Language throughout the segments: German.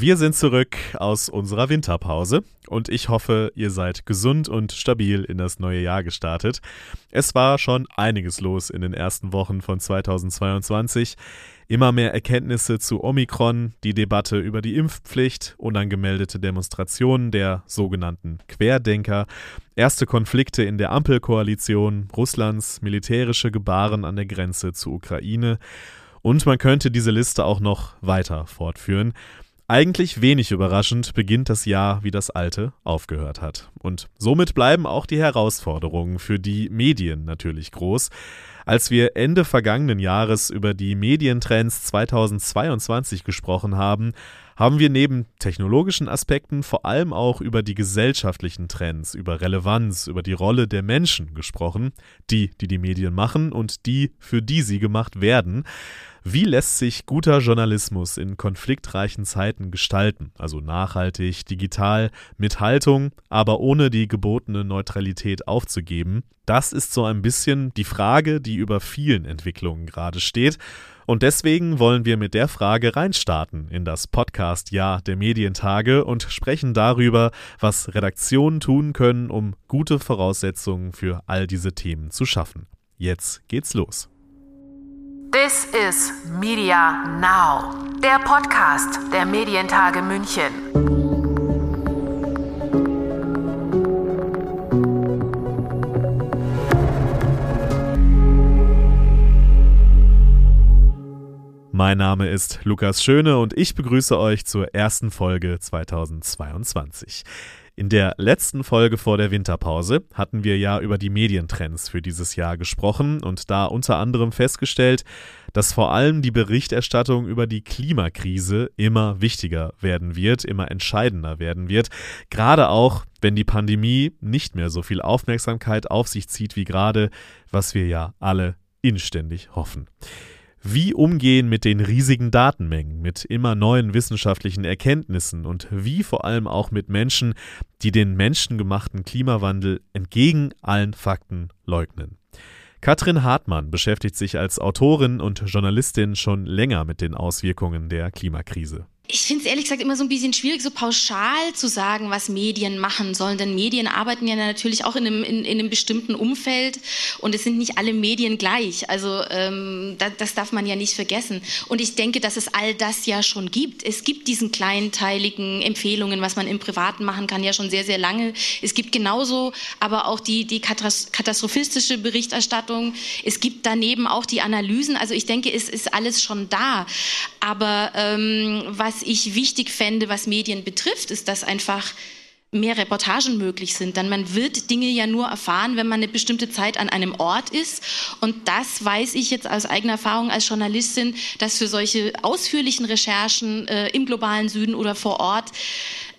Wir sind zurück aus unserer Winterpause und ich hoffe, ihr seid gesund und stabil in das neue Jahr gestartet. Es war schon einiges los in den ersten Wochen von 2022. Immer mehr Erkenntnisse zu Omikron, die Debatte über die Impfpflicht, unangemeldete Demonstrationen der sogenannten Querdenker, erste Konflikte in der Ampelkoalition, Russlands militärische Gebaren an der Grenze zur Ukraine und man könnte diese Liste auch noch weiter fortführen. Eigentlich wenig überraschend beginnt das Jahr, wie das alte aufgehört hat. Und somit bleiben auch die Herausforderungen für die Medien natürlich groß. Als wir Ende vergangenen Jahres über die Medientrends 2022 gesprochen haben, haben wir neben technologischen Aspekten vor allem auch über die gesellschaftlichen Trends, über Relevanz, über die Rolle der Menschen gesprochen, die, die die Medien machen und die, für die sie gemacht werden. Wie lässt sich guter Journalismus in konfliktreichen Zeiten gestalten? Also nachhaltig, digital, mit Haltung, aber ohne die gebotene Neutralität aufzugeben. Das ist so ein bisschen die Frage, die über vielen Entwicklungen gerade steht. Und deswegen wollen wir mit der Frage reinstarten in das Podcast-Jahr der Medientage und sprechen darüber, was Redaktionen tun können, um gute Voraussetzungen für all diese Themen zu schaffen. Jetzt geht's los. This is Media Now, der Podcast der Medientage München. Mein Name ist Lukas Schöne und ich begrüße euch zur ersten Folge 2022. In der letzten Folge vor der Winterpause hatten wir ja über die Medientrends für dieses Jahr gesprochen und da unter anderem festgestellt, dass vor allem die Berichterstattung über die Klimakrise immer wichtiger werden wird, immer entscheidender werden wird, gerade auch wenn die Pandemie nicht mehr so viel Aufmerksamkeit auf sich zieht wie gerade, was wir ja alle inständig hoffen. Wie umgehen mit den riesigen Datenmengen, mit immer neuen wissenschaftlichen Erkenntnissen und wie vor allem auch mit Menschen, die den menschengemachten Klimawandel entgegen allen Fakten leugnen. Katrin Hartmann beschäftigt sich als Autorin und Journalistin schon länger mit den Auswirkungen der Klimakrise ich finde es ehrlich gesagt immer so ein bisschen schwierig, so pauschal zu sagen, was Medien machen sollen. Denn Medien arbeiten ja natürlich auch in einem, in, in einem bestimmten Umfeld und es sind nicht alle Medien gleich. Also ähm, das, das darf man ja nicht vergessen. Und ich denke, dass es all das ja schon gibt. Es gibt diesen kleinteiligen Empfehlungen, was man im Privaten machen kann, ja schon sehr, sehr lange. Es gibt genauso aber auch die, die katastrophistische Berichterstattung. Es gibt daneben auch die Analysen. Also ich denke, es ist alles schon da. Aber ähm, was ich wichtig fände, was Medien betrifft, ist, dass einfach mehr Reportagen möglich sind. Denn man wird Dinge ja nur erfahren, wenn man eine bestimmte Zeit an einem Ort ist. Und das weiß ich jetzt aus eigener Erfahrung als Journalistin, dass für solche ausführlichen Recherchen äh, im globalen Süden oder vor Ort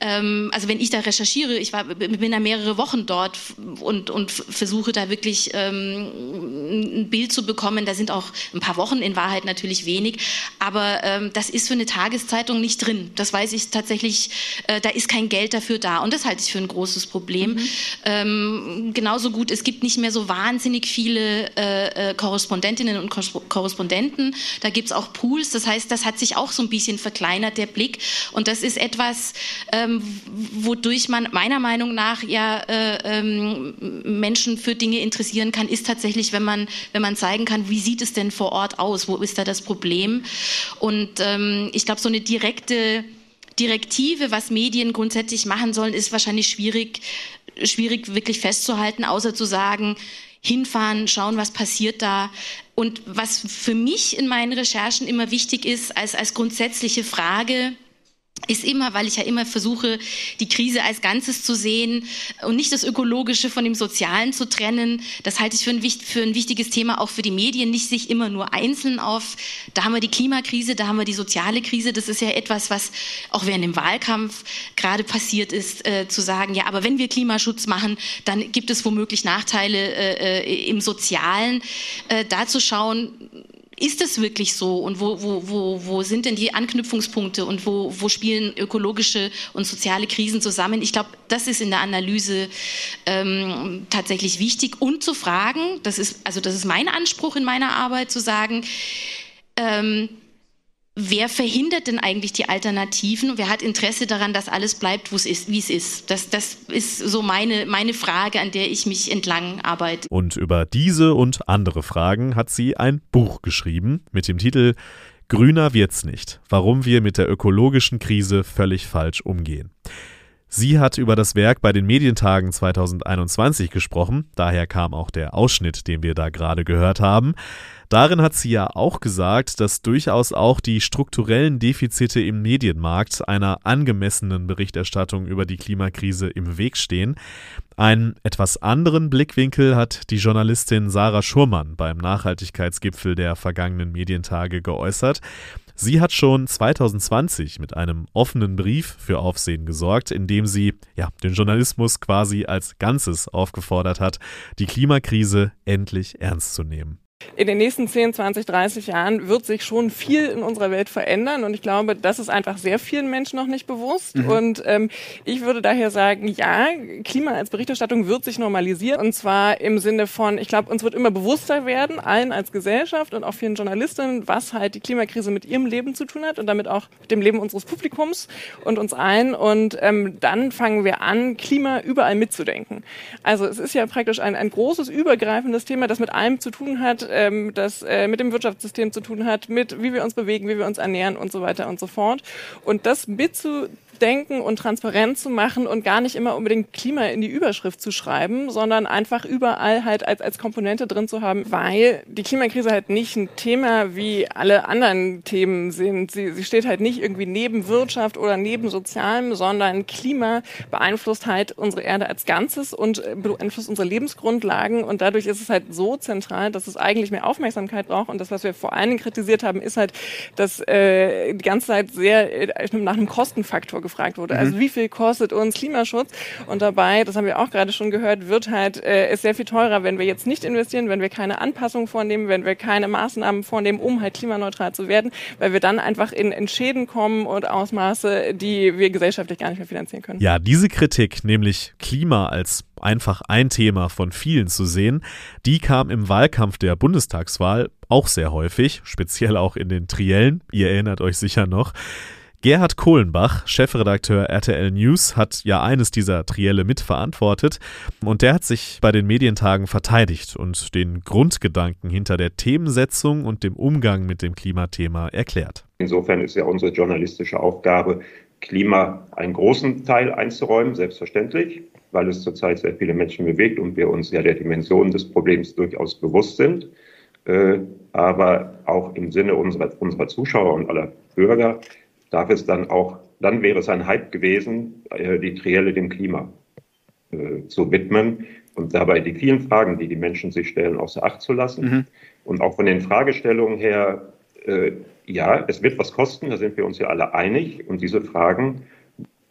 ähm, also wenn ich da recherchiere, ich war, bin da mehrere Wochen dort und, und versuche da wirklich ähm, ein Bild zu bekommen. Da sind auch ein paar Wochen in Wahrheit natürlich wenig, aber ähm, das ist für eine Tageszeitung nicht drin. Das weiß ich tatsächlich, äh, da ist kein Geld dafür da und das halte ich für ein großes Problem. Mhm. Ähm, genauso gut, es gibt nicht mehr so wahnsinnig viele äh, äh Korrespondentinnen und Korrespondenten. Da gibt es auch Pools, das heißt, das hat sich auch so ein bisschen verkleinert, der Blick. Und das ist etwas, ähm, ähm, wodurch man meiner Meinung nach ja äh, ähm, Menschen für Dinge interessieren kann, ist tatsächlich, wenn man, wenn man zeigen kann, wie sieht es denn vor Ort aus, wo ist da das Problem. Und ähm, ich glaube, so eine direkte Direktive, was Medien grundsätzlich machen sollen, ist wahrscheinlich schwierig, schwierig wirklich festzuhalten, außer zu sagen, hinfahren, schauen, was passiert da. Und was für mich in meinen Recherchen immer wichtig ist, als, als grundsätzliche Frage, ist immer, weil ich ja immer versuche, die Krise als Ganzes zu sehen und nicht das Ökologische von dem Sozialen zu trennen. Das halte ich für ein, für ein, wichtiges Thema auch für die Medien, nicht sich immer nur einzeln auf, da haben wir die Klimakrise, da haben wir die soziale Krise. Das ist ja etwas, was auch während dem Wahlkampf gerade passiert ist, äh, zu sagen, ja, aber wenn wir Klimaschutz machen, dann gibt es womöglich Nachteile äh, äh im Sozialen. Äh, da zu schauen, ist es wirklich so und wo, wo, wo, wo sind denn die Anknüpfungspunkte und wo, wo spielen ökologische und soziale Krisen zusammen? Ich glaube, das ist in der Analyse ähm, tatsächlich wichtig und zu fragen, das ist, also das ist mein Anspruch in meiner Arbeit, zu sagen, ähm, wer verhindert denn eigentlich die Alternativen? Wer hat Interesse daran, dass alles bleibt, wie es ist? Das, das ist so meine, meine Frage, an der ich mich entlang arbeite. Und über diese und andere Fragen hat sie ein Buch geschrieben mit dem Titel Grüner wird's nicht. Warum wir mit der ökologischen Krise völlig falsch umgehen. Sie hat über das Werk bei den Medientagen 2021 gesprochen, daher kam auch der Ausschnitt, den wir da gerade gehört haben. Darin hat sie ja auch gesagt, dass durchaus auch die strukturellen Defizite im Medienmarkt einer angemessenen Berichterstattung über die Klimakrise im Weg stehen. Einen etwas anderen Blickwinkel hat die Journalistin Sarah Schurmann beim Nachhaltigkeitsgipfel der vergangenen Medientage geäußert. Sie hat schon 2020 mit einem offenen Brief für Aufsehen gesorgt, in dem sie ja, den Journalismus quasi als Ganzes aufgefordert hat, die Klimakrise endlich ernst zu nehmen in den nächsten 10, 20, 30 Jahren wird sich schon viel in unserer Welt verändern. Und ich glaube, das ist einfach sehr vielen Menschen noch nicht bewusst. Mhm. Und ähm, ich würde daher sagen, ja, Klima als Berichterstattung wird sich normalisieren. Und zwar im Sinne von, ich glaube, uns wird immer bewusster werden, allen als Gesellschaft und auch vielen Journalistinnen, was halt die Klimakrise mit ihrem Leben zu tun hat und damit auch mit dem Leben unseres Publikums und uns allen. Und ähm, dann fangen wir an, Klima überall mitzudenken. Also es ist ja praktisch ein, ein großes, übergreifendes Thema, das mit allem zu tun hat, ähm, das äh, mit dem Wirtschaftssystem zu tun hat, mit wie wir uns bewegen, wie wir uns ernähren und so weiter und so fort. Und das mitzu denken und transparent zu machen und gar nicht immer unbedingt Klima in die Überschrift zu schreiben, sondern einfach überall halt als, als Komponente drin zu haben, weil die Klimakrise halt nicht ein Thema wie alle anderen Themen sind. Sie, sie steht halt nicht irgendwie neben Wirtschaft oder neben Sozialem, sondern Klima beeinflusst halt unsere Erde als Ganzes und beeinflusst unsere Lebensgrundlagen und dadurch ist es halt so zentral, dass es eigentlich mehr Aufmerksamkeit braucht und das, was wir vor allen Dingen kritisiert haben, ist halt, dass äh, die ganze Zeit sehr äh, nach einem Kostenfaktor gefragt wurde. Also mhm. Also wie viel kostet uns Klimaschutz? Und dabei, das haben wir auch gerade schon gehört, wird halt äh, es sehr viel teurer, wenn wir jetzt nicht investieren, wenn wir keine Anpassungen vornehmen, wenn wir keine Maßnahmen vornehmen, um halt klimaneutral zu werden, weil wir dann einfach in, in Schäden kommen und Ausmaße, die wir gesellschaftlich gar nicht mehr finanzieren können. Ja, diese Kritik, nämlich Klima als einfach ein Thema von vielen zu sehen, die kam im Wahlkampf der Bundestagswahl auch sehr häufig, speziell auch in den Triellen. Ihr erinnert euch sicher noch. Gerhard Kohlenbach, Chefredakteur RTL News, hat ja eines dieser Trielle mitverantwortet und der hat sich bei den Medientagen verteidigt und den Grundgedanken hinter der Themensetzung und dem Umgang mit dem Klimathema erklärt. Insofern ist ja unsere journalistische Aufgabe, Klima einen großen Teil einzuräumen, selbstverständlich, weil es zurzeit sehr viele Menschen bewegt und wir uns ja der Dimension des Problems durchaus bewusst sind. Äh, aber auch im Sinne unserer, unserer Zuschauer und aller Bürger darf es dann auch, dann wäre es ein Hype gewesen, äh, die Trielle dem Klima äh, zu widmen und dabei die vielen Fragen, die die Menschen sich stellen, außer Acht zu lassen. Mhm. Und auch von den Fragestellungen her, äh, ja, es wird was kosten, da sind wir uns ja alle einig. Und diese Fragen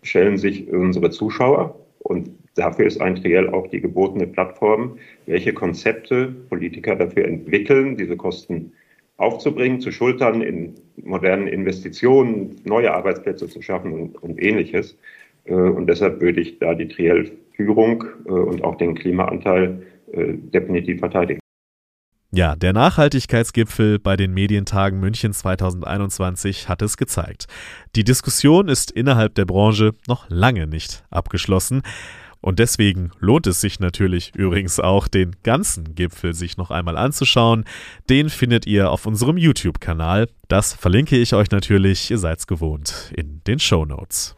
stellen sich unsere Zuschauer. Und dafür ist ein Triell auch die gebotene Plattform, welche Konzepte Politiker dafür entwickeln, diese Kosten aufzubringen, zu schultern, in modernen Investitionen, neue Arbeitsplätze zu schaffen und, und ähnliches. Äh, und deshalb würde ich da die Triell-Führung äh, und auch den Klimaanteil äh, definitiv verteidigen. Ja, der Nachhaltigkeitsgipfel bei den Medientagen München 2021 hat es gezeigt. Die Diskussion ist innerhalb der Branche noch lange nicht abgeschlossen. Und deswegen lohnt es sich natürlich übrigens auch, den ganzen Gipfel sich noch einmal anzuschauen. Den findet ihr auf unserem YouTube-Kanal. Das verlinke ich euch natürlich, ihr seid's gewohnt, in den Show Notes.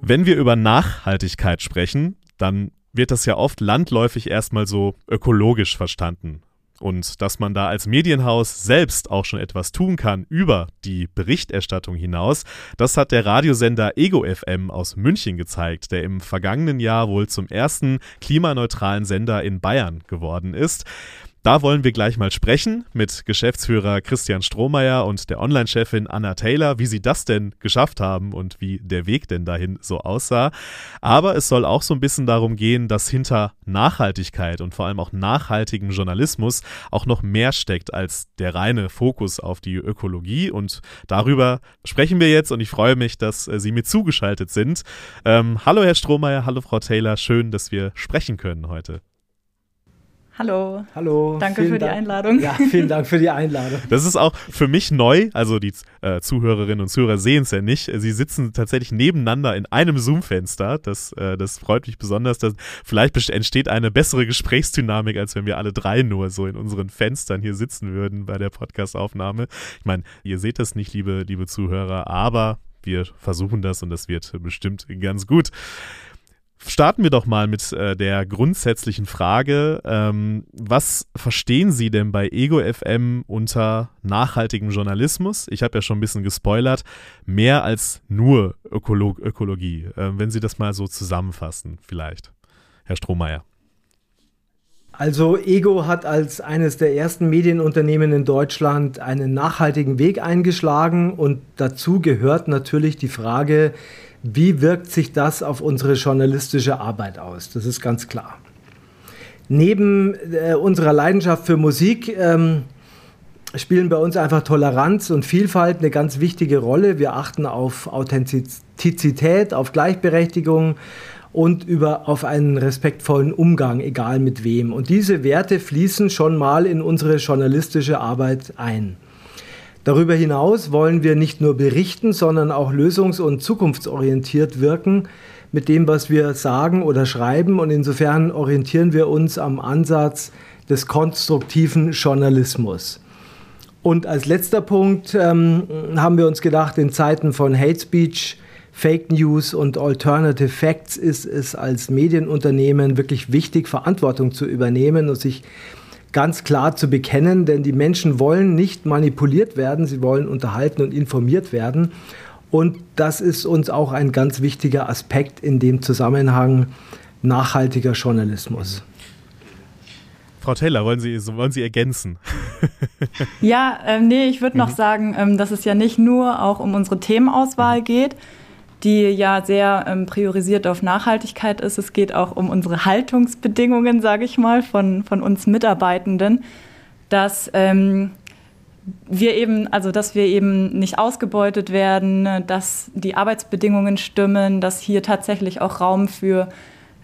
Wenn wir über Nachhaltigkeit sprechen, dann wird das ja oft landläufig erstmal so ökologisch verstanden. Und dass man da als Medienhaus selbst auch schon etwas tun kann über die Berichterstattung hinaus, das hat der Radiosender Ego FM aus München gezeigt, der im vergangenen Jahr wohl zum ersten klimaneutralen Sender in Bayern geworden ist. Da wollen wir gleich mal sprechen mit Geschäftsführer Christian Strohmeier und der Online-Chefin Anna Taylor, wie sie das denn geschafft haben und wie der Weg denn dahin so aussah. Aber es soll auch so ein bisschen darum gehen, dass hinter Nachhaltigkeit und vor allem auch nachhaltigem Journalismus auch noch mehr steckt als der reine Fokus auf die Ökologie. Und darüber sprechen wir jetzt und ich freue mich, dass äh, Sie mir zugeschaltet sind. Ähm, hallo Herr Strohmeier, hallo Frau Taylor, schön, dass wir sprechen können heute. Hallo. Hallo. Danke für die Dank. Einladung. Ja, vielen Dank für die Einladung. Das ist auch für mich neu. Also die äh, Zuhörerinnen und Zuhörer sehen es ja nicht. Sie sitzen tatsächlich nebeneinander in einem Zoom-Fenster. Das, äh, das freut mich besonders. Dass vielleicht entsteht eine bessere Gesprächsdynamik, als wenn wir alle drei nur so in unseren Fenstern hier sitzen würden bei der Podcastaufnahme. Ich meine, ihr seht das nicht, liebe, liebe Zuhörer, aber wir versuchen das und das wird bestimmt ganz gut. Starten wir doch mal mit äh, der grundsätzlichen Frage. Ähm, was verstehen Sie denn bei Ego FM unter nachhaltigem Journalismus? Ich habe ja schon ein bisschen gespoilert. Mehr als nur Ökolo Ökologie. Äh, wenn Sie das mal so zusammenfassen, vielleicht. Herr Strohmeier. Also Ego hat als eines der ersten Medienunternehmen in Deutschland einen nachhaltigen Weg eingeschlagen und dazu gehört natürlich die Frage, wie wirkt sich das auf unsere journalistische Arbeit aus? Das ist ganz klar. Neben äh, unserer Leidenschaft für Musik ähm, spielen bei uns einfach Toleranz und Vielfalt eine ganz wichtige Rolle. Wir achten auf Authentizität, auf Gleichberechtigung und über, auf einen respektvollen Umgang, egal mit wem. Und diese Werte fließen schon mal in unsere journalistische Arbeit ein. Darüber hinaus wollen wir nicht nur berichten, sondern auch lösungs- und zukunftsorientiert wirken mit dem, was wir sagen oder schreiben. Und insofern orientieren wir uns am Ansatz des konstruktiven Journalismus. Und als letzter Punkt ähm, haben wir uns gedacht, in Zeiten von Hate Speech, Fake News und Alternative Facts ist es als Medienunternehmen wirklich wichtig, Verantwortung zu übernehmen und sich ganz klar zu bekennen, denn die Menschen wollen nicht manipuliert werden, sie wollen unterhalten und informiert werden. Und das ist uns auch ein ganz wichtiger Aspekt in dem Zusammenhang nachhaltiger Journalismus. Frau Taylor, wollen Sie, wollen Sie ergänzen? ja, ähm, nee, ich würde noch mhm. sagen, ähm, dass es ja nicht nur auch um unsere Themenauswahl mhm. geht, die ja sehr ähm, priorisiert auf Nachhaltigkeit ist. Es geht auch um unsere Haltungsbedingungen, sage ich mal, von, von uns Mitarbeitenden, dass ähm, wir eben, also dass wir eben nicht ausgebeutet werden, dass die Arbeitsbedingungen stimmen, dass hier tatsächlich auch Raum für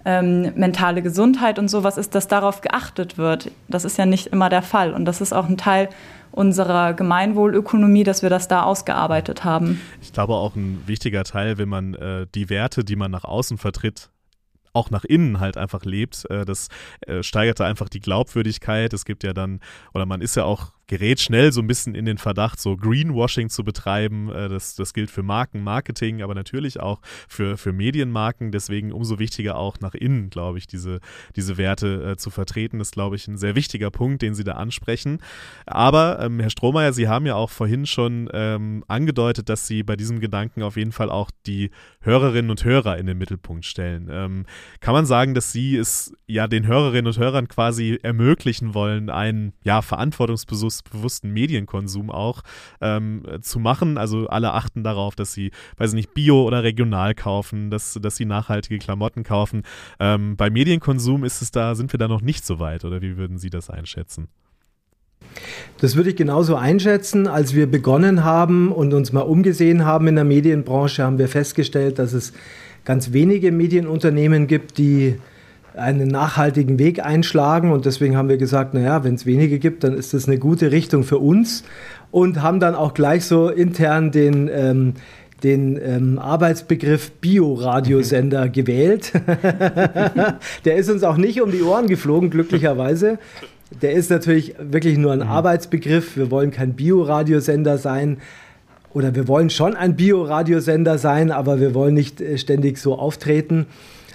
ähm, mentale Gesundheit und sowas ist, dass darauf geachtet wird. Das ist ja nicht immer der Fall. Und das ist auch ein Teil unserer Gemeinwohlökonomie, dass wir das da ausgearbeitet haben. Ich glaube auch ein wichtiger Teil, wenn man äh, die Werte, die man nach außen vertritt, auch nach innen halt einfach lebt. Äh, das äh, steigerte einfach die Glaubwürdigkeit. Es gibt ja dann, oder man ist ja auch gerät schnell so ein bisschen in den Verdacht, so Greenwashing zu betreiben. Äh, das, das gilt für Marken, Marketing, aber natürlich auch für, für Medienmarken. Deswegen umso wichtiger auch nach innen, glaube ich, diese, diese Werte äh, zu vertreten. Das ist, glaube ich, ein sehr wichtiger Punkt, den Sie da ansprechen. Aber, ähm, Herr Strohmeier, Sie haben ja auch vorhin schon ähm, angedeutet, dass Sie bei diesem Gedanken auf jeden Fall auch die Hörerinnen und Hörer in den Mittelpunkt stellen. Ähm, kann man sagen, dass Sie es ja den Hörerinnen und Hörern quasi ermöglichen wollen, einen ja, verantwortungsbewussten bewussten Medienkonsum auch ähm, zu machen. Also alle achten darauf, dass sie, weiß ich nicht, bio oder regional kaufen, dass, dass sie nachhaltige Klamotten kaufen. Ähm, bei Medienkonsum ist es da, sind wir da noch nicht so weit, oder wie würden Sie das einschätzen? Das würde ich genauso einschätzen. Als wir begonnen haben und uns mal umgesehen haben in der Medienbranche, haben wir festgestellt, dass es ganz wenige Medienunternehmen gibt, die einen nachhaltigen Weg einschlagen. Und deswegen haben wir gesagt, naja, wenn es wenige gibt, dann ist das eine gute Richtung für uns. Und haben dann auch gleich so intern den, ähm, den ähm, Arbeitsbegriff Bioradiosender mhm. gewählt. Der ist uns auch nicht um die Ohren geflogen, glücklicherweise. Der ist natürlich wirklich nur ein mhm. Arbeitsbegriff. Wir wollen kein Bioradiosender sein. Oder wir wollen schon ein Bioradiosender sein, aber wir wollen nicht äh, ständig so auftreten.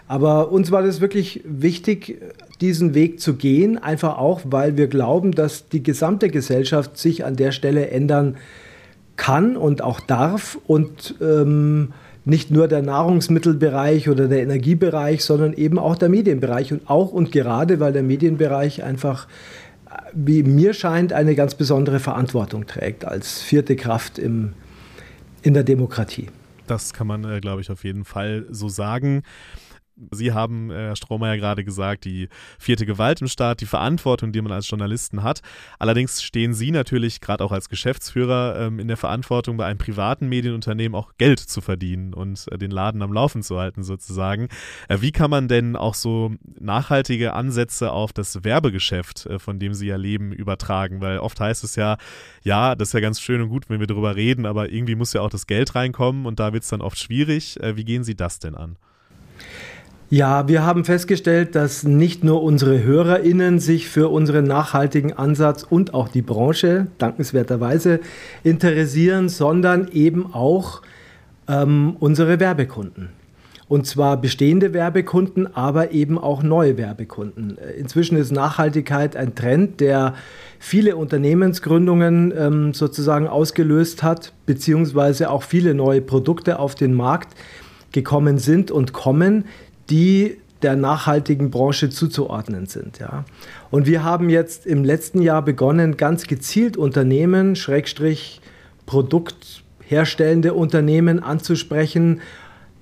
Aber uns war das wirklich wichtig, diesen Weg zu gehen, einfach auch, weil wir glauben, dass die gesamte Gesellschaft sich an der Stelle ändern kann und auch darf und ähm, nicht nur der Nahrungsmittelbereich oder der Energiebereich, sondern eben auch der Medienbereich und auch und gerade, weil der Medienbereich einfach, wie mir scheint, eine ganz besondere Verantwortung trägt als vierte Kraft im, in der Demokratie. Das kann man, äh, glaube ich, auf jeden Fall so sagen. Sie haben, Herr Strohmeier, gerade gesagt, die vierte Gewalt im Staat, die Verantwortung, die man als Journalisten hat. Allerdings stehen Sie natürlich gerade auch als Geschäftsführer ähm, in der Verantwortung, bei einem privaten Medienunternehmen auch Geld zu verdienen und äh, den Laden am Laufen zu halten, sozusagen. Äh, wie kann man denn auch so nachhaltige Ansätze auf das Werbegeschäft, äh, von dem Sie ja leben, übertragen? Weil oft heißt es ja, ja, das ist ja ganz schön und gut, wenn wir darüber reden, aber irgendwie muss ja auch das Geld reinkommen und da wird es dann oft schwierig. Äh, wie gehen Sie das denn an? Ja, wir haben festgestellt, dass nicht nur unsere HörerInnen sich für unseren nachhaltigen Ansatz und auch die Branche dankenswerterweise interessieren, sondern eben auch ähm, unsere Werbekunden. Und zwar bestehende Werbekunden, aber eben auch neue Werbekunden. Inzwischen ist Nachhaltigkeit ein Trend, der viele Unternehmensgründungen ähm, sozusagen ausgelöst hat, beziehungsweise auch viele neue Produkte auf den Markt gekommen sind und kommen, die der nachhaltigen Branche zuzuordnen sind. Ja. Und wir haben jetzt im letzten Jahr begonnen, ganz gezielt Unternehmen, Schrägstrich Produktherstellende Unternehmen anzusprechen,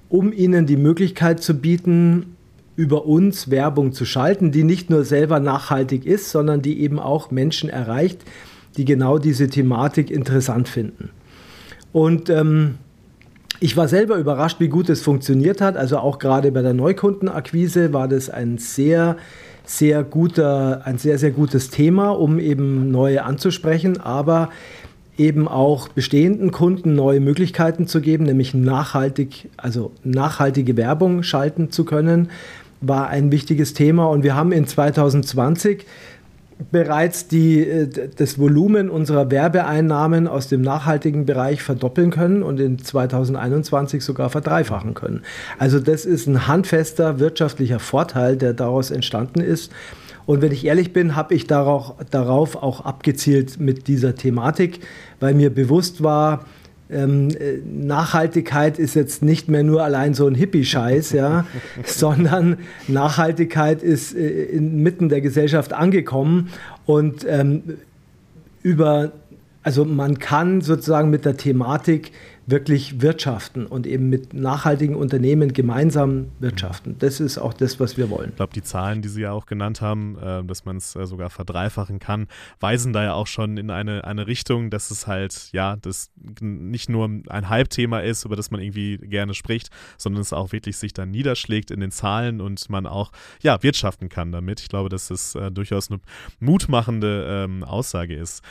um ihnen die Möglichkeit zu bieten, über uns Werbung zu schalten, die nicht nur selber nachhaltig ist, sondern die eben auch Menschen erreicht, die genau diese Thematik interessant finden. Und ähm, ich war selber überrascht, wie gut es funktioniert hat. Also auch gerade bei der Neukundenakquise war das ein sehr, sehr guter, ein sehr, sehr gutes Thema, um eben neue anzusprechen, aber eben auch bestehenden Kunden neue Möglichkeiten zu geben, nämlich nachhaltig, also nachhaltige Werbung schalten zu können, war ein wichtiges Thema. Und wir haben in 2020 bereits die, äh, das Volumen unserer Werbeeinnahmen aus dem nachhaltigen Bereich verdoppeln können und in 2021 sogar verdreifachen können. Also das ist ein handfester wirtschaftlicher Vorteil, der daraus entstanden ist. Und wenn ich ehrlich bin, habe ich darauf, darauf auch abgezielt mit dieser Thematik, weil mir bewusst war, ähm, äh, Nachhaltigkeit ist jetzt nicht mehr nur allein so ein Hippie-Scheiß, ja, sondern Nachhaltigkeit ist äh, inmitten der Gesellschaft angekommen und ähm, über, also man kann sozusagen mit der Thematik wirklich wirtschaften und eben mit nachhaltigen Unternehmen gemeinsam wirtschaften. Das ist auch das, was wir wollen. Ich glaube, die Zahlen, die Sie ja auch genannt haben, äh, dass man es äh, sogar verdreifachen kann, weisen da ja auch schon in eine, eine Richtung, dass es halt, ja, das nicht nur ein Halbthema ist, über das man irgendwie gerne spricht, sondern es auch wirklich sich dann niederschlägt in den Zahlen und man auch, ja, wirtschaften kann damit. Ich glaube, dass es äh, durchaus eine mutmachende ähm, Aussage ist.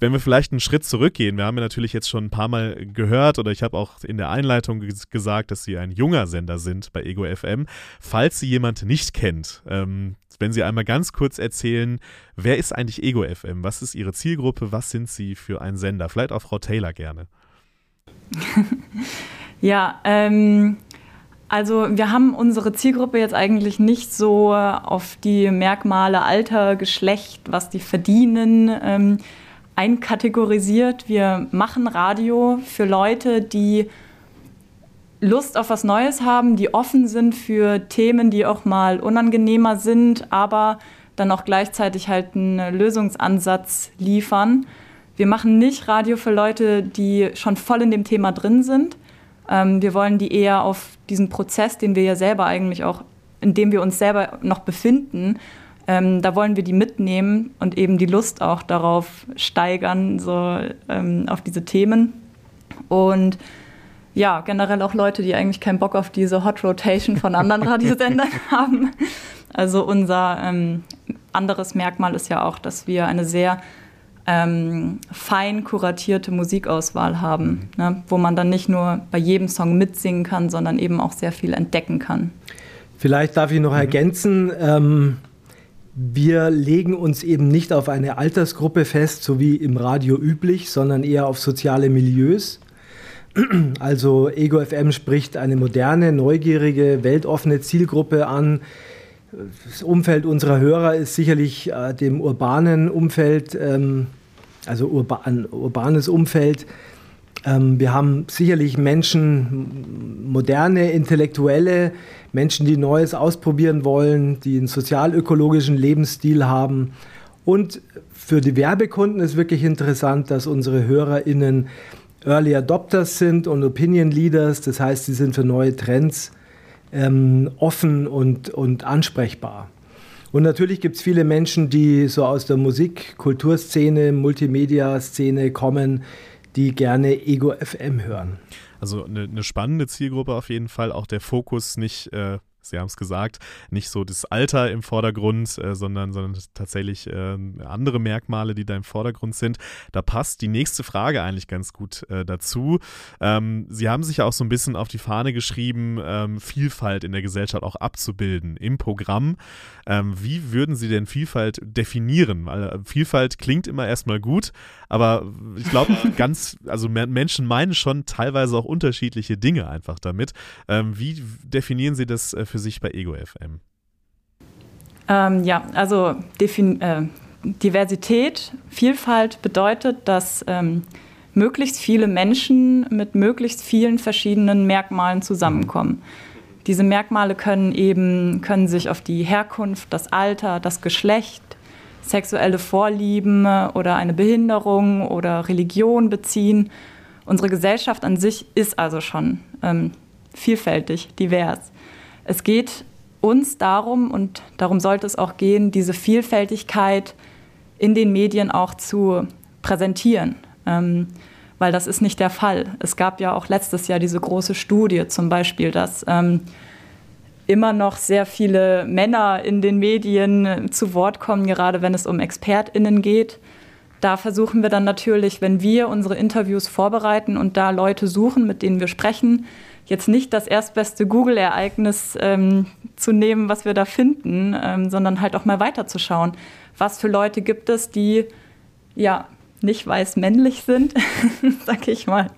Wenn wir vielleicht einen Schritt zurückgehen, wir haben ja natürlich jetzt schon ein paar Mal gehört oder ich habe auch in der Einleitung gesagt, dass Sie ein junger Sender sind bei Ego FM. Falls Sie jemand nicht kennt, ähm, wenn Sie einmal ganz kurz erzählen, wer ist eigentlich Ego FM? Was ist Ihre Zielgruppe? Was sind Sie für ein Sender? Vielleicht auch Frau Taylor gerne. ja, ähm, also wir haben unsere Zielgruppe jetzt eigentlich nicht so auf die Merkmale Alter, Geschlecht, was die verdienen. Ähm, einkategorisiert. Wir machen Radio für Leute, die Lust auf was Neues haben, die offen sind für Themen, die auch mal unangenehmer sind, aber dann auch gleichzeitig halt einen Lösungsansatz liefern. Wir machen nicht Radio für Leute, die schon voll in dem Thema drin sind. Ähm, wir wollen die eher auf diesen Prozess, den wir ja selber eigentlich auch, in dem wir uns selber noch befinden, ähm, da wollen wir die mitnehmen und eben die Lust auch darauf steigern, so ähm, auf diese Themen. Und ja, generell auch Leute, die eigentlich keinen Bock auf diese Hot Rotation von anderen Radiosendern haben. Also unser ähm, anderes Merkmal ist ja auch, dass wir eine sehr ähm, fein kuratierte Musikauswahl haben, ne? wo man dann nicht nur bei jedem Song mitsingen kann, sondern eben auch sehr viel entdecken kann. Vielleicht darf ich noch mhm. ergänzen, ähm, wir legen uns eben nicht auf eine Altersgruppe fest, so wie im Radio üblich, sondern eher auf soziale Milieus. Also Ego FM spricht eine moderne, neugierige, weltoffene Zielgruppe an. Das Umfeld unserer Hörer ist sicherlich äh, dem urbanen Umfeld, ähm, also urba ein urbanes Umfeld. Ähm, wir haben sicherlich Menschen, moderne, intellektuelle, Menschen, die Neues ausprobieren wollen, die einen sozialökologischen Lebensstil haben. Und für die Werbekunden ist wirklich interessant, dass unsere HörerInnen Early Adopters sind und Opinion Leaders. Das heißt, sie sind für neue Trends ähm, offen und, und ansprechbar. Und natürlich gibt es viele Menschen, die so aus der Musik-, Kulturszene, Multimedia-Szene kommen, die gerne Ego FM hören. Also eine, eine, spannende Zielgruppe auf jeden Fall, auch der Fokus nicht äh, Sie haben es gesagt, nicht so das Alter im Vordergrund, äh, sondern, sondern tatsächlich äh, andere Merkmale, die da im Vordergrund sind. Da passt die nächste Frage eigentlich ganz gut äh, dazu. Ähm, Sie haben sich ja auch so ein bisschen auf die Fahne geschrieben, ähm, Vielfalt in der Gesellschaft auch abzubilden im Programm. Ähm, wie würden Sie denn Vielfalt definieren? Weil äh, Vielfalt klingt immer erstmal gut, aber ich glaube, ganz, also Menschen meinen schon teilweise auch unterschiedliche Dinge einfach damit. Ähm, wie definieren Sie das äh, für sich bei Ego FM? Ähm, ja, also äh, Diversität, Vielfalt bedeutet, dass ähm, möglichst viele Menschen mit möglichst vielen verschiedenen Merkmalen zusammenkommen. Diese Merkmale können eben können sich auf die Herkunft, das Alter, das Geschlecht, sexuelle Vorlieben oder eine Behinderung oder Religion beziehen. Unsere Gesellschaft an sich ist also schon ähm, vielfältig, divers. Es geht uns darum, und darum sollte es auch gehen, diese Vielfältigkeit in den Medien auch zu präsentieren. Ähm, weil das ist nicht der Fall. Es gab ja auch letztes Jahr diese große Studie zum Beispiel, dass ähm, immer noch sehr viele Männer in den Medien zu Wort kommen, gerade wenn es um ExpertInnen geht. Da versuchen wir dann natürlich, wenn wir unsere Interviews vorbereiten und da Leute suchen, mit denen wir sprechen, jetzt nicht das erstbeste Google-Ereignis ähm, zu nehmen, was wir da finden, ähm, sondern halt auch mal weiterzuschauen. Was für Leute gibt es, die ja nicht weiß männlich sind, sag ich mal.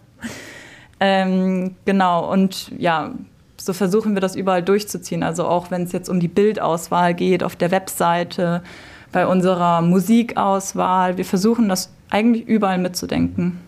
Ähm, genau, und ja, so versuchen wir das überall durchzuziehen. Also auch wenn es jetzt um die Bildauswahl geht, auf der Webseite, bei unserer Musikauswahl. Wir versuchen das eigentlich überall mitzudenken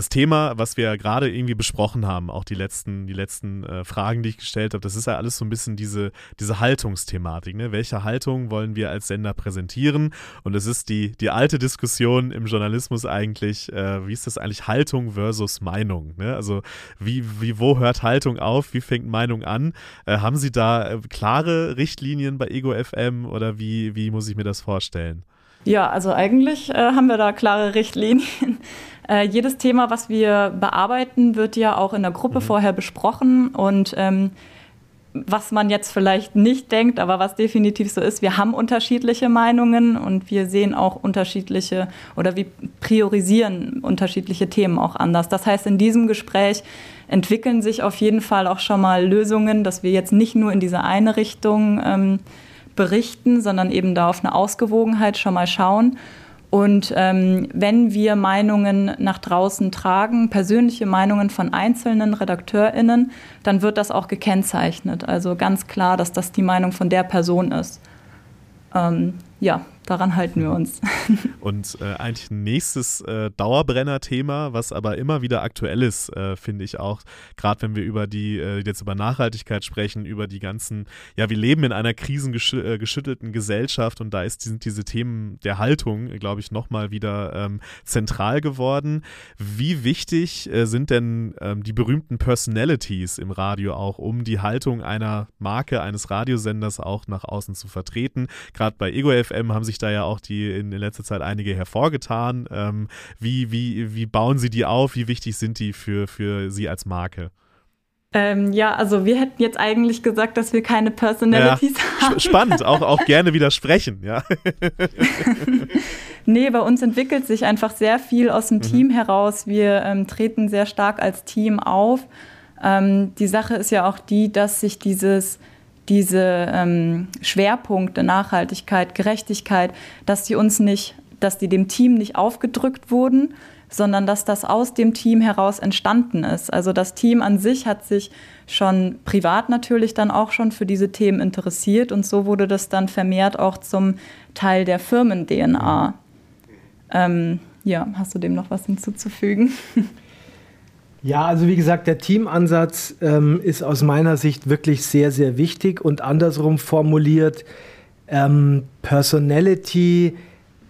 das Thema, was wir gerade irgendwie besprochen haben, auch die letzten, die letzten äh, Fragen, die ich gestellt habe, das ist ja alles so ein bisschen diese, diese Haltungsthematik. Ne? Welche Haltung wollen wir als Sender präsentieren? Und es ist die, die alte Diskussion im Journalismus eigentlich, äh, wie ist das eigentlich Haltung versus Meinung? Ne? Also wie, wie, wo hört Haltung auf? Wie fängt Meinung an? Äh, haben Sie da äh, klare Richtlinien bei Ego FM oder wie, wie muss ich mir das vorstellen? Ja, also eigentlich äh, haben wir da klare Richtlinien. Äh, jedes Thema, was wir bearbeiten, wird ja auch in der Gruppe mhm. vorher besprochen und ähm, was man jetzt vielleicht nicht denkt, aber was definitiv so ist, wir haben unterschiedliche Meinungen und wir sehen auch unterschiedliche oder wir priorisieren unterschiedliche Themen auch anders. Das heißt, in diesem Gespräch entwickeln sich auf jeden Fall auch schon mal Lösungen, dass wir jetzt nicht nur in diese eine Richtung ähm, berichten, sondern eben da auf eine Ausgewogenheit schon mal schauen. Und ähm, wenn wir Meinungen nach draußen tragen, persönliche Meinungen von einzelnen RedakteurInnen, dann wird das auch gekennzeichnet. Also ganz klar, dass das die Meinung von der Person ist. Ähm, ja, daran halten wir uns. Und äh, eigentlich ein nächstes äh, Dauerbrenner-Thema, was aber immer wieder aktuell ist, äh, finde ich auch, gerade wenn wir über die, äh, jetzt über Nachhaltigkeit sprechen, über die ganzen, ja, wir leben in einer krisengeschüttelten Gesellschaft und da ist, sind diese Themen der Haltung, glaube ich, nochmal wieder ähm, zentral geworden. Wie wichtig äh, sind denn ähm, die berühmten Personalities im Radio auch, um die Haltung einer Marke, eines Radiosenders auch nach außen zu vertreten? Gerade bei Ego FM haben sich da ja auch die in letzter Zeit einige hervorgetan. Ähm, wie, wie, wie bauen Sie die auf? Wie wichtig sind die für, für Sie als Marke? Ähm, ja, also wir hätten jetzt eigentlich gesagt, dass wir keine Personalities ja, haben. Spannend, auch, auch gerne widersprechen, ja. nee, bei uns entwickelt sich einfach sehr viel aus dem mhm. Team heraus. Wir ähm, treten sehr stark als Team auf. Ähm, die Sache ist ja auch die, dass sich dieses diese ähm, Schwerpunkte Nachhaltigkeit, Gerechtigkeit, dass die uns nicht, dass die dem Team nicht aufgedrückt wurden, sondern dass das aus dem Team heraus entstanden ist. Also das Team an sich hat sich schon privat natürlich dann auch schon für diese Themen interessiert und so wurde das dann vermehrt auch zum Teil der Firmen-DNA. Ähm, ja, hast du dem noch was hinzuzufügen? Ja, also wie gesagt, der Teamansatz ähm, ist aus meiner Sicht wirklich sehr, sehr wichtig und andersrum formuliert, ähm, Personality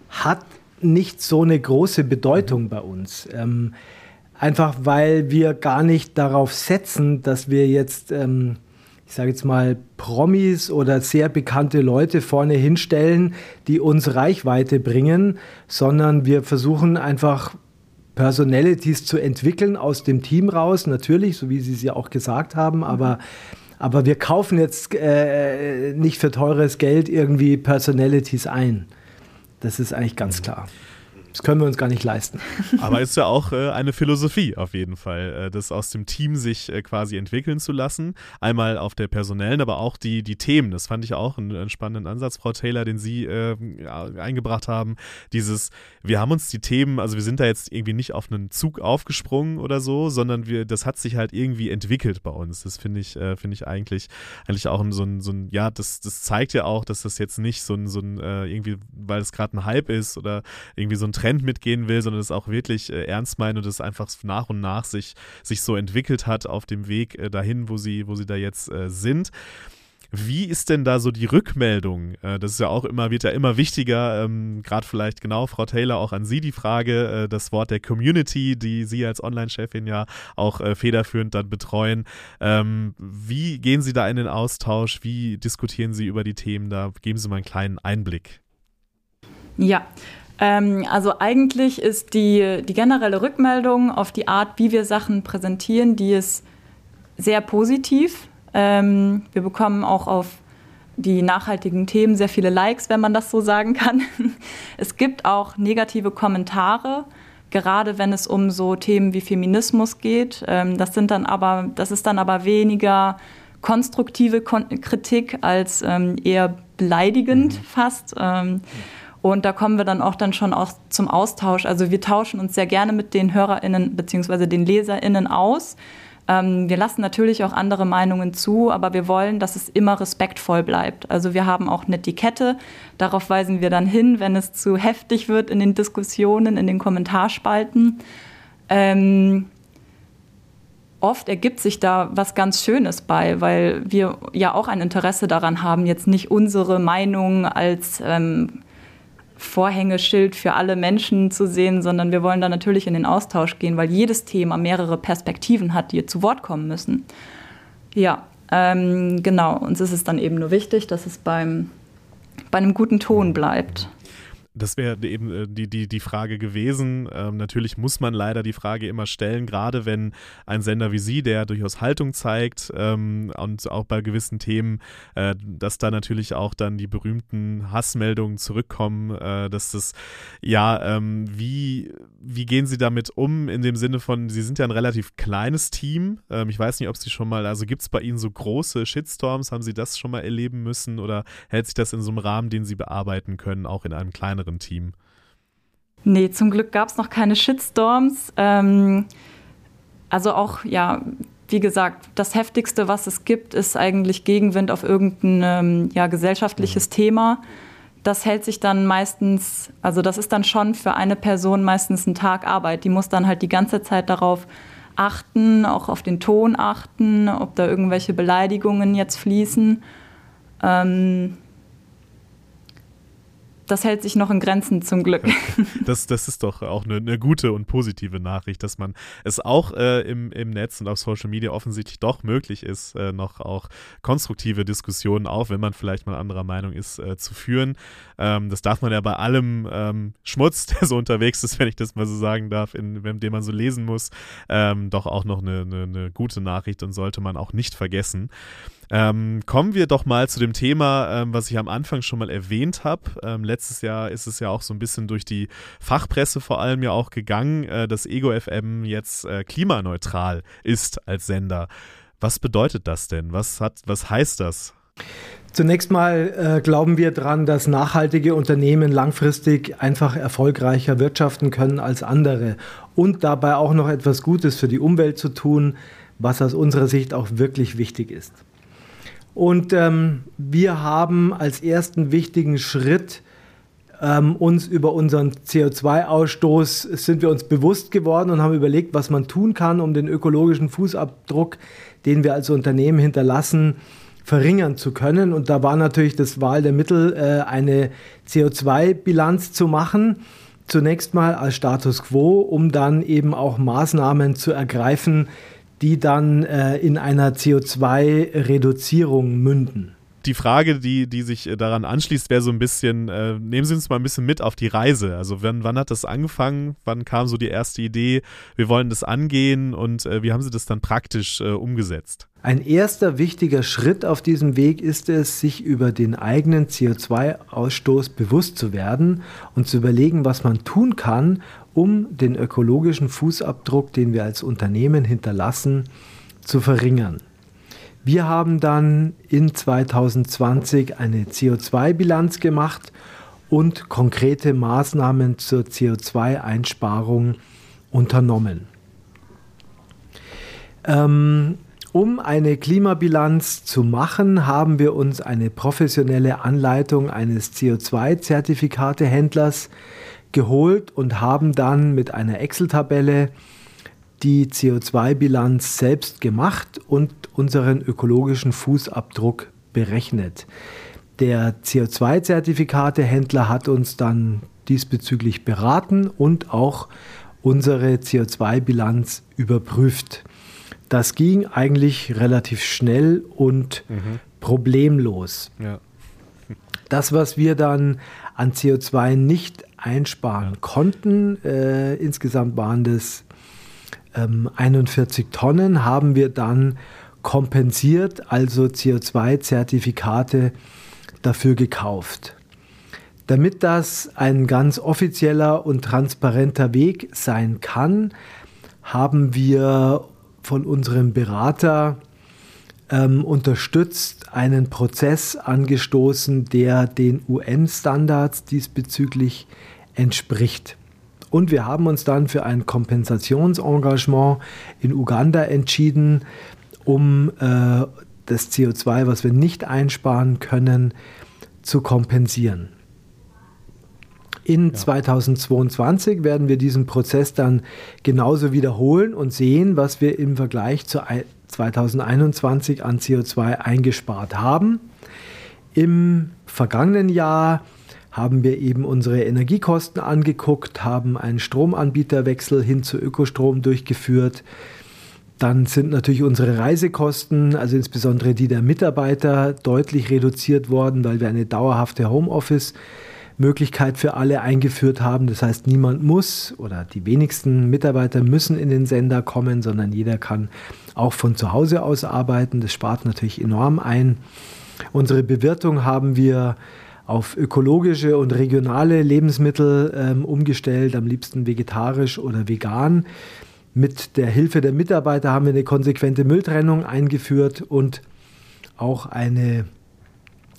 hat nicht so eine große Bedeutung bei uns. Ähm, einfach weil wir gar nicht darauf setzen, dass wir jetzt, ähm, ich sage jetzt mal, Promis oder sehr bekannte Leute vorne hinstellen, die uns Reichweite bringen, sondern wir versuchen einfach Personalities zu entwickeln aus dem Team raus, natürlich, so wie Sie es ja auch gesagt haben, aber, aber wir kaufen jetzt äh, nicht für teures Geld irgendwie Personalities ein. Das ist eigentlich ganz klar. Das können wir uns gar nicht leisten. Aber ist ja auch äh, eine Philosophie auf jeden Fall, äh, das aus dem Team sich äh, quasi entwickeln zu lassen. Einmal auf der personellen, aber auch die, die Themen. Das fand ich auch einen, einen spannenden Ansatz, Frau Taylor, den Sie äh, ja, eingebracht haben. Dieses, wir haben uns die Themen, also wir sind da jetzt irgendwie nicht auf einen Zug aufgesprungen oder so, sondern wir, das hat sich halt irgendwie entwickelt bei uns. Das finde ich, äh, finde ich eigentlich, eigentlich auch so ein, so ein, ja, das, das zeigt ja auch, dass das jetzt nicht so ein, so ein äh, irgendwie, weil es gerade ein Hype ist oder irgendwie so ein Trend mitgehen will, sondern es auch wirklich äh, ernst meint und es einfach nach und nach sich, sich so entwickelt hat auf dem Weg äh, dahin, wo sie, wo sie da jetzt äh, sind. Wie ist denn da so die Rückmeldung? Äh, das ist ja auch immer, wird ja immer wichtiger, ähm, gerade vielleicht genau, Frau Taylor, auch an Sie die Frage, äh, das Wort der Community, die Sie als Online-Chefin ja auch äh, federführend dann betreuen. Ähm, wie gehen Sie da in den Austausch? Wie diskutieren Sie über die Themen? Da geben Sie mal einen kleinen Einblick. Ja, ähm, also eigentlich ist die, die generelle Rückmeldung auf die Art, wie wir Sachen präsentieren, die ist sehr positiv. Ähm, wir bekommen auch auf die nachhaltigen Themen sehr viele Likes, wenn man das so sagen kann. Es gibt auch negative Kommentare, gerade wenn es um so Themen wie Feminismus geht. Ähm, das sind dann aber, das ist dann aber weniger konstruktive Kritik als ähm, eher beleidigend mhm. fast. Und da kommen wir dann auch dann schon auch zum Austausch. Also wir tauschen uns sehr gerne mit den HörerInnen bzw. den LeserInnen aus. Ähm, wir lassen natürlich auch andere Meinungen zu, aber wir wollen, dass es immer respektvoll bleibt. Also wir haben auch eine Etikette. Darauf weisen wir dann hin, wenn es zu heftig wird in den Diskussionen, in den Kommentarspalten. Ähm, oft ergibt sich da was ganz Schönes bei, weil wir ja auch ein Interesse daran haben, jetzt nicht unsere Meinung als ähm, Vorhängeschild für alle Menschen zu sehen, sondern wir wollen da natürlich in den Austausch gehen, weil jedes Thema mehrere Perspektiven hat, die zu Wort kommen müssen. Ja, ähm, genau. Uns ist es dann eben nur wichtig, dass es beim, bei einem guten Ton bleibt. Das wäre eben äh, die, die, die Frage gewesen. Ähm, natürlich muss man leider die Frage immer stellen, gerade wenn ein Sender wie Sie, der durchaus Haltung zeigt ähm, und auch bei gewissen Themen, äh, dass da natürlich auch dann die berühmten Hassmeldungen zurückkommen, äh, dass das, ja, ähm, wie, wie gehen Sie damit um in dem Sinne von, Sie sind ja ein relativ kleines Team. Ähm, ich weiß nicht, ob Sie schon mal, also gibt es bei Ihnen so große Shitstorms? Haben Sie das schon mal erleben müssen oder hält sich das in so einem Rahmen, den Sie bearbeiten können, auch in einem kleineren kleineren Team? Nee, zum Glück gab es noch keine Shitstorms. Ähm, also auch, ja, wie gesagt, das Heftigste, was es gibt, ist eigentlich Gegenwind auf irgendein ähm, ja, gesellschaftliches mhm. Thema. Das hält sich dann meistens, also das ist dann schon für eine Person meistens ein Tag Arbeit. Die muss dann halt die ganze Zeit darauf achten, auch auf den Ton achten, ob da irgendwelche Beleidigungen jetzt fließen. Ähm, das hält sich noch in Grenzen zum Glück. Das, das ist doch auch eine, eine gute und positive Nachricht, dass man es auch äh, im, im Netz und auf Social Media offensichtlich doch möglich ist, äh, noch auch konstruktive Diskussionen, auch wenn man vielleicht mal anderer Meinung ist, äh, zu führen. Ähm, das darf man ja bei allem ähm, Schmutz, der so unterwegs ist, wenn ich das mal so sagen darf, in, dem man so lesen muss, ähm, doch auch noch eine, eine, eine gute Nachricht und sollte man auch nicht vergessen. Ähm, kommen wir doch mal zu dem Thema, ähm, was ich am Anfang schon mal erwähnt habe. Ähm, letztes Jahr ist es ja auch so ein bisschen durch die Fachpresse vor allem ja auch gegangen, äh, dass Ego FM jetzt äh, klimaneutral ist als Sender. Was bedeutet das denn? Was, hat, was heißt das? Zunächst mal äh, glauben wir daran, dass nachhaltige Unternehmen langfristig einfach erfolgreicher wirtschaften können als andere und dabei auch noch etwas Gutes für die Umwelt zu tun, was aus unserer Sicht auch wirklich wichtig ist. Und ähm, wir haben als ersten wichtigen Schritt ähm, uns über unseren CO2-Ausstoß sind wir uns bewusst geworden und haben überlegt, was man tun kann, um den ökologischen Fußabdruck, den wir als Unternehmen hinterlassen, verringern zu können. Und da war natürlich das Wahl der Mittel, äh, eine CO2-Bilanz zu machen. Zunächst mal als Status quo, um dann eben auch Maßnahmen zu ergreifen, die dann äh, in einer CO2-Reduzierung münden die Frage, die, die sich äh, daran anschließt, wäre so ein bisschen, äh, nehmen Sie uns mal ein bisschen mit auf die Reise. Also wann, wann hat das angefangen? Wann kam so die erste Idee? Wir wollen das angehen und äh, wie haben Sie das dann praktisch äh, umgesetzt? Ein erster wichtiger Schritt auf diesem Weg ist es, sich über den eigenen CO2-Ausstoß bewusst zu werden und zu überlegen, was man tun kann, um den ökologischen Fußabdruck, den wir als Unternehmen hinterlassen, zu verringern. Wir haben dann in 2020 eine CO2-Bilanz gemacht und konkrete Maßnahmen zur CO2-Einsparung unternommen. Ähm, um eine Klimabilanz zu machen, haben wir uns eine professionelle Anleitung eines CO2-Zertifikatehändlers geholt und haben dann mit einer Excel-Tabelle die CO2-Bilanz selbst gemacht und unseren ökologischen Fußabdruck berechnet. Der CO2-Zertifikatehändler hat uns dann diesbezüglich beraten und auch unsere CO2-Bilanz überprüft. Das ging eigentlich relativ schnell und mhm. problemlos. Ja. Das, was wir dann an CO2 nicht einsparen konnten, äh, insgesamt waren das ähm, 41 Tonnen, haben wir dann kompensiert, also CO2-Zertifikate dafür gekauft. Damit das ein ganz offizieller und transparenter Weg sein kann, haben wir von unserem Berater ähm, unterstützt, einen Prozess angestoßen, der den UN-Standards diesbezüglich entspricht. Und wir haben uns dann für ein Kompensationsengagement in Uganda entschieden, um äh, das CO2, was wir nicht einsparen können, zu kompensieren. In ja. 2022 werden wir diesen Prozess dann genauso wiederholen und sehen, was wir im Vergleich zu 2021 an CO2 eingespart haben. Im vergangenen Jahr haben wir eben unsere Energiekosten angeguckt, haben einen Stromanbieterwechsel hin zu Ökostrom durchgeführt. Dann sind natürlich unsere Reisekosten, also insbesondere die der Mitarbeiter, deutlich reduziert worden, weil wir eine dauerhafte Homeoffice-Möglichkeit für alle eingeführt haben. Das heißt, niemand muss oder die wenigsten Mitarbeiter müssen in den Sender kommen, sondern jeder kann auch von zu Hause aus arbeiten. Das spart natürlich enorm ein. Unsere Bewirtung haben wir auf ökologische und regionale Lebensmittel ähm, umgestellt, am liebsten vegetarisch oder vegan. Mit der Hilfe der Mitarbeiter haben wir eine konsequente Mülltrennung eingeführt und auch eine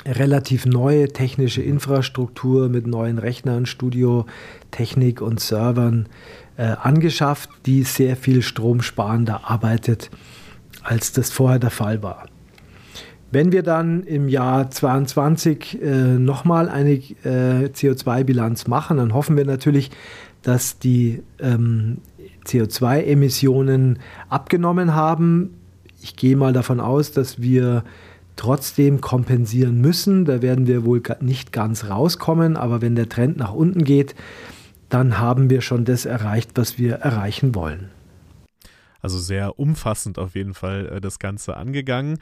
relativ neue technische Infrastruktur mit neuen Rechnern, Studiotechnik und Servern äh, angeschafft, die sehr viel stromsparender arbeitet, als das vorher der Fall war. Wenn wir dann im Jahr 2022 äh, nochmal eine äh, CO2-Bilanz machen, dann hoffen wir natürlich, dass die ähm, CO2-Emissionen abgenommen haben. Ich gehe mal davon aus, dass wir trotzdem kompensieren müssen. Da werden wir wohl nicht ganz rauskommen, aber wenn der Trend nach unten geht, dann haben wir schon das erreicht, was wir erreichen wollen. Also sehr umfassend auf jeden Fall äh, das Ganze angegangen.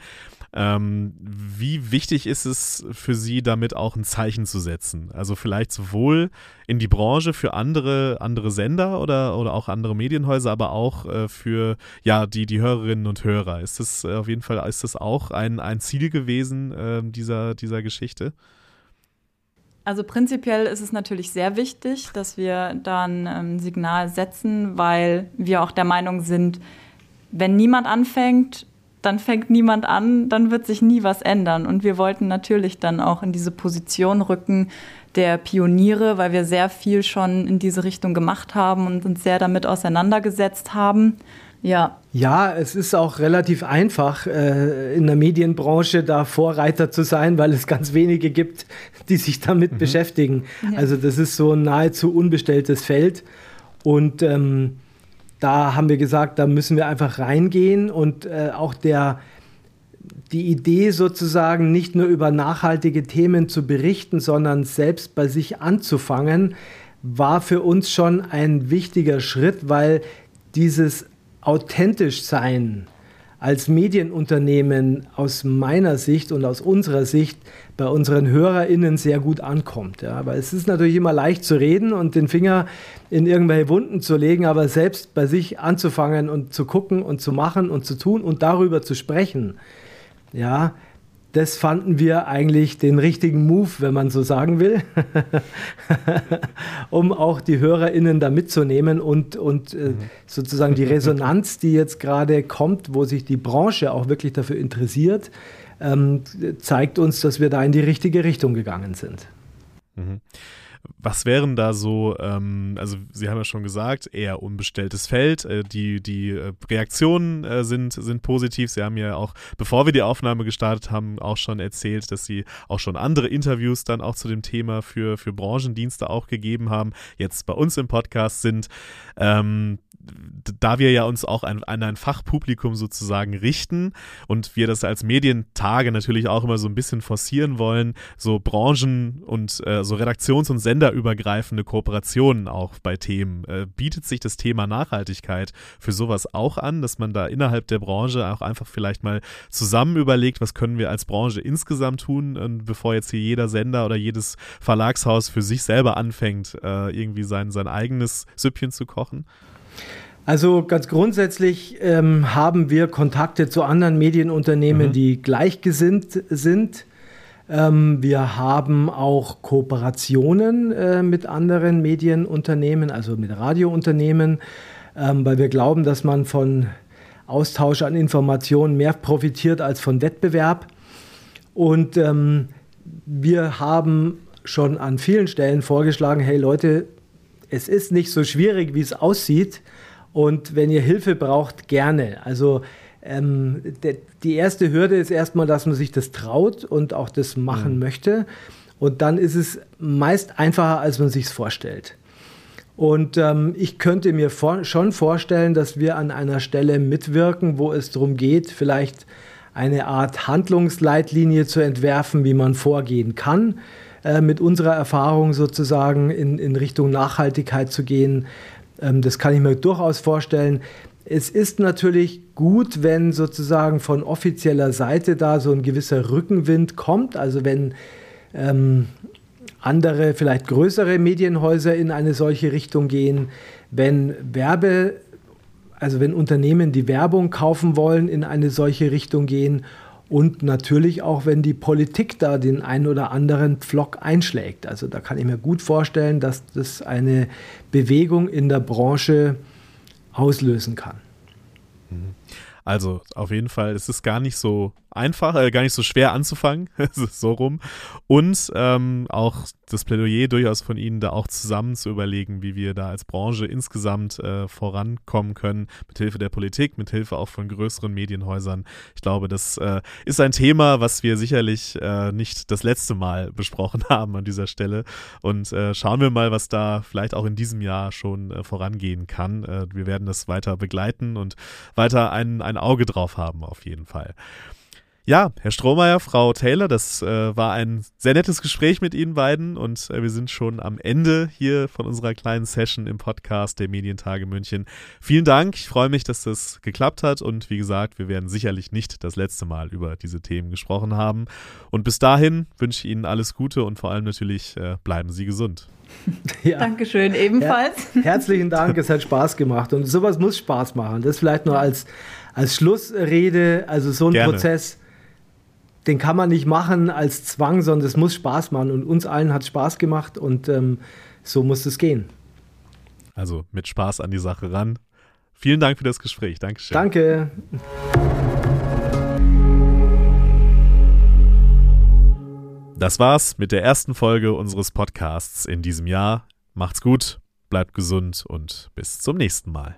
Ähm, wie wichtig ist es für Sie, damit auch ein Zeichen zu setzen? Also vielleicht sowohl in die Branche für andere, andere Sender oder, oder auch andere Medienhäuser, aber auch äh, für ja, die, die Hörerinnen und Hörer. Ist das äh, auf jeden Fall, ist das auch ein, ein Ziel gewesen äh, dieser, dieser Geschichte? Also prinzipiell ist es natürlich sehr wichtig, dass wir da ein ähm, Signal setzen, weil wir auch der Meinung sind, wenn niemand anfängt, dann fängt niemand an, dann wird sich nie was ändern. Und wir wollten natürlich dann auch in diese Position rücken der Pioniere, weil wir sehr viel schon in diese Richtung gemacht haben und uns sehr damit auseinandergesetzt haben. Ja. Ja, es ist auch relativ einfach, äh, in der Medienbranche da Vorreiter zu sein, weil es ganz wenige gibt, die sich damit mhm. beschäftigen. Ja. Also das ist so ein nahezu unbestelltes Feld. Und ähm, da haben wir gesagt, da müssen wir einfach reingehen und äh, auch der, die Idee sozusagen nicht nur über nachhaltige Themen zu berichten, sondern selbst bei sich anzufangen, war für uns schon ein wichtiger Schritt, weil dieses authentisch sein als Medienunternehmen aus meiner Sicht und aus unserer Sicht bei unseren HörerInnen sehr gut ankommt. Ja. Weil es ist natürlich immer leicht zu reden und den Finger in irgendwelche Wunden zu legen, aber selbst bei sich anzufangen und zu gucken und zu machen und zu tun und darüber zu sprechen, ja, das fanden wir eigentlich den richtigen Move, wenn man so sagen will, um auch die HörerInnen da mitzunehmen und, und äh, sozusagen die Resonanz, die jetzt gerade kommt, wo sich die Branche auch wirklich dafür interessiert, ähm, zeigt uns, dass wir da in die richtige Richtung gegangen sind. Mhm. Was wären da so, ähm, also Sie haben ja schon gesagt, eher unbestelltes Feld. Äh, die, die äh, Reaktionen äh, sind, sind positiv. Sie haben ja auch, bevor wir die Aufnahme gestartet haben, auch schon erzählt, dass Sie auch schon andere Interviews dann auch zu dem Thema für, für Branchendienste auch gegeben haben, jetzt bei uns im Podcast sind. Ähm, da wir ja uns auch an, an, ein Fachpublikum sozusagen richten und wir das als Medientage natürlich auch immer so ein bisschen forcieren wollen, so Branchen- und äh, so redaktions- und senderübergreifende Kooperationen auch bei Themen, äh, bietet sich das Thema Nachhaltigkeit für sowas auch an, dass man da innerhalb der Branche auch einfach vielleicht mal zusammen überlegt, was können wir als Branche insgesamt tun, und bevor jetzt hier jeder Sender oder jedes Verlagshaus für sich selber anfängt, äh, irgendwie sein, sein eigenes Süppchen zu kochen? Also ganz grundsätzlich ähm, haben wir Kontakte zu anderen Medienunternehmen, mhm. die gleichgesinnt sind. Ähm, wir haben auch Kooperationen äh, mit anderen Medienunternehmen, also mit Radiounternehmen, ähm, weil wir glauben, dass man von Austausch an Informationen mehr profitiert als von Wettbewerb. Und ähm, wir haben schon an vielen Stellen vorgeschlagen, hey Leute, es ist nicht so schwierig, wie es aussieht. Und wenn ihr Hilfe braucht, gerne. Also ähm, de, die erste Hürde ist erstmal, dass man sich das traut und auch das machen mhm. möchte. Und dann ist es meist einfacher, als man sich es vorstellt. Und ähm, ich könnte mir vor, schon vorstellen, dass wir an einer Stelle mitwirken, wo es darum geht, vielleicht eine Art Handlungsleitlinie zu entwerfen, wie man vorgehen kann, äh, mit unserer Erfahrung sozusagen in, in Richtung Nachhaltigkeit zu gehen. Ähm, das kann ich mir durchaus vorstellen. Es ist natürlich gut, wenn sozusagen von offizieller Seite da so ein gewisser Rückenwind kommt. Also wenn ähm, andere, vielleicht größere Medienhäuser in eine solche Richtung gehen, wenn Werbe, also wenn Unternehmen, die Werbung kaufen wollen, in eine solche Richtung gehen und natürlich auch, wenn die Politik da den einen oder anderen Pflock einschlägt. Also da kann ich mir gut vorstellen, dass das eine Bewegung in der Branche auslösen kann. Mhm. Also auf jeden Fall, es ist gar nicht so einfach, äh, gar nicht so schwer anzufangen, so rum. Und ähm, auch das Plädoyer durchaus von Ihnen, da auch zusammen zu überlegen, wie wir da als Branche insgesamt äh, vorankommen können, mithilfe der Politik, mithilfe auch von größeren Medienhäusern. Ich glaube, das äh, ist ein Thema, was wir sicherlich äh, nicht das letzte Mal besprochen haben an dieser Stelle. Und äh, schauen wir mal, was da vielleicht auch in diesem Jahr schon äh, vorangehen kann. wir werden das weiter begleiten und weiter ein, ein Auge drauf haben, auf jeden Fall. Ja, Herr Strohmeier, Frau Taylor, das äh, war ein sehr nettes Gespräch mit Ihnen beiden und äh, wir sind schon am Ende hier von unserer kleinen Session im Podcast der Medientage München. Vielen Dank, ich freue mich, dass das geklappt hat und wie gesagt, wir werden sicherlich nicht das letzte Mal über diese Themen gesprochen haben. Und bis dahin wünsche ich Ihnen alles Gute und vor allem natürlich äh, bleiben Sie gesund. Ja. Dankeschön, ebenfalls. Her herzlichen Dank, es hat Spaß gemacht und sowas muss Spaß machen. Das vielleicht nur als, als Schlussrede, also so ein Gerne. Prozess den kann man nicht machen als Zwang, sondern es muss Spaß machen. Und uns allen hat Spaß gemacht und ähm, so muss es gehen. Also mit Spaß an die Sache ran. Vielen Dank für das Gespräch. Dankeschön. Danke. Das war's mit der ersten Folge unseres Podcasts in diesem Jahr. Macht's gut, bleibt gesund und bis zum nächsten Mal.